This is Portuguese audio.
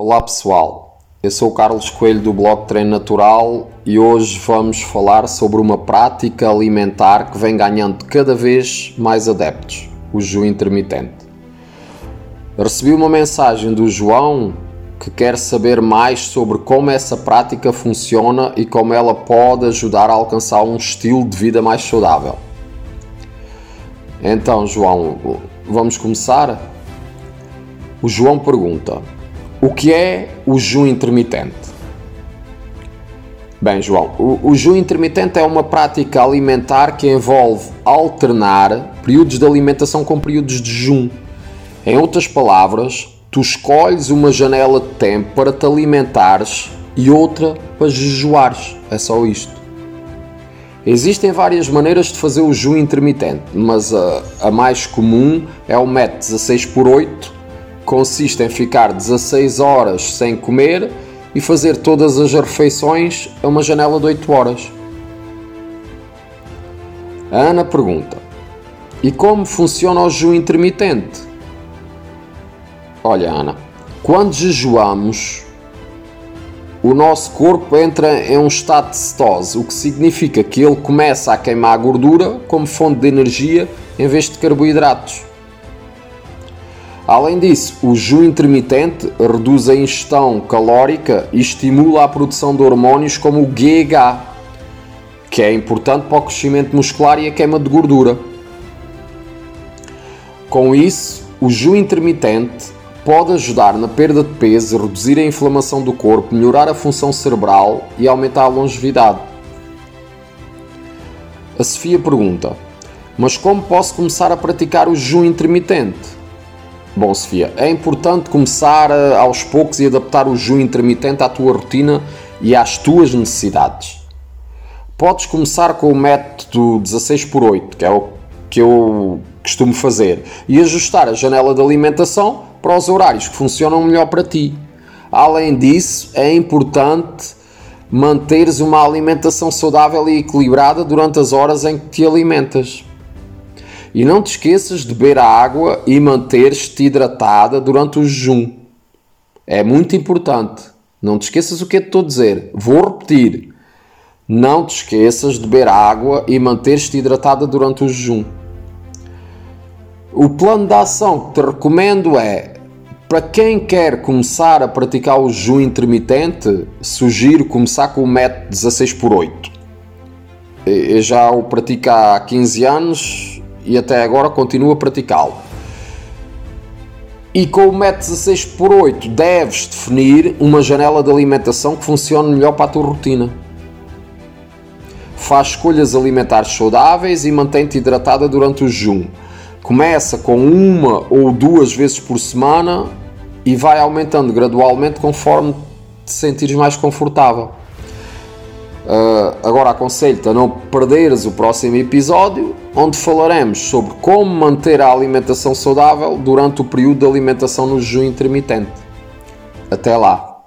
Olá pessoal, eu sou o Carlos Coelho do blog Treino Natural e hoje vamos falar sobre uma prática alimentar que vem ganhando cada vez mais adeptos, o jejum intermitente. Recebi uma mensagem do João que quer saber mais sobre como essa prática funciona e como ela pode ajudar a alcançar um estilo de vida mais saudável. Então, João, vamos começar? O João pergunta: O que é o jejum intermitente? Bem, João, o, o jejum intermitente é uma prática alimentar que envolve alternar períodos de alimentação com períodos de jejum. Em outras palavras, tu escolhes uma janela de tempo para te alimentares e outra para jejuares. É só isto. Existem várias maneiras de fazer o jejum intermitente, mas a, a mais comum é o método 16 por 8, consiste em ficar 16 horas sem comer e fazer todas as refeições a uma janela de 8 horas. A Ana pergunta: E como funciona o jejum intermitente? Olha, Ana, quando jejuamos, o nosso corpo entra em um estado de cetose, o que significa que ele começa a queimar gordura como fonte de energia em vez de carboidratos. Além disso, o jejum intermitente reduz a ingestão calórica e estimula a produção de hormônios como o GH, que é importante para o crescimento muscular e a queima de gordura. Com isso, o jejum intermitente pode ajudar na perda de peso, reduzir a inflamação do corpo, melhorar a função cerebral e aumentar a longevidade. A Sofia pergunta: Mas como posso começar a praticar o jejum intermitente? Bom, Sofia, é importante começar eh, aos poucos e adaptar o jejum intermitente à tua rotina e às tuas necessidades. Podes começar com o método 16 por 8, que é o que eu costumo fazer, e ajustar a janela de alimentação para os horários que funcionam melhor para ti. Além disso, é importante manteres uma alimentação saudável e equilibrada durante as horas em que te alimentas. E não te esqueças de beber água e manter-te hidratada durante o jejum. É muito importante. Não te esqueças o que eu estou a dizer. Vou repetir. Não te esqueças de beber água e manter-te hidratada durante o jejum. O plano de ação que te recomendo é para quem quer começar a praticar o jejum intermitente, sugiro começar com o método 16 por 8. Eu já o pratico há 15 anos e até agora continuo a praticá-lo. E com o método 16 por 8 deves definir uma janela de alimentação que funcione melhor para a tua rotina. Faz escolhas alimentares saudáveis e mantém-te hidratada durante o jejum Começa com uma ou duas vezes por semana e vai aumentando gradualmente conforme te sentires mais confortável. Uh, agora aconselho-te a não perderes o próximo episódio, onde falaremos sobre como manter a alimentação saudável durante o período de alimentação no jejum intermitente. Até lá!